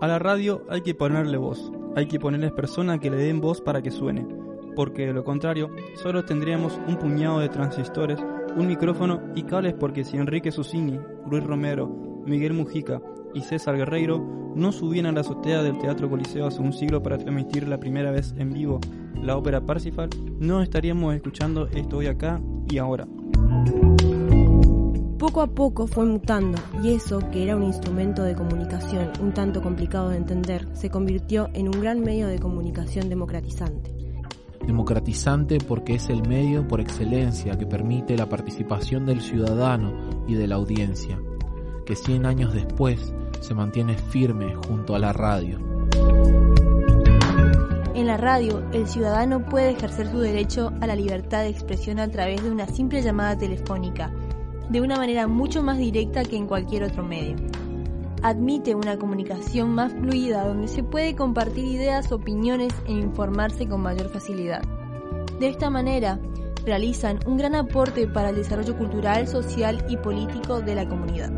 A la radio hay que ponerle voz, hay que ponerles personas que le den voz para que suene, porque de lo contrario solo tendríamos un puñado de transistores, un micrófono y cables porque si Enrique Susini, Luis Romero, Miguel Mujica y César Guerreiro no subían a la azotea del Teatro Coliseo hace un siglo para transmitir la primera vez en vivo la ópera Parsifal, no estaríamos escuchando esto hoy acá y ahora. Poco a poco fue mutando y eso, que era un instrumento de comunicación un tanto complicado de entender, se convirtió en un gran medio de comunicación democratizante. Democratizante porque es el medio por excelencia que permite la participación del ciudadano y de la audiencia, que 100 años después se mantiene firme junto a la radio. En la radio, el ciudadano puede ejercer su derecho a la libertad de expresión a través de una simple llamada telefónica de una manera mucho más directa que en cualquier otro medio. Admite una comunicación más fluida donde se puede compartir ideas, opiniones e informarse con mayor facilidad. De esta manera, realizan un gran aporte para el desarrollo cultural, social y político de la comunidad.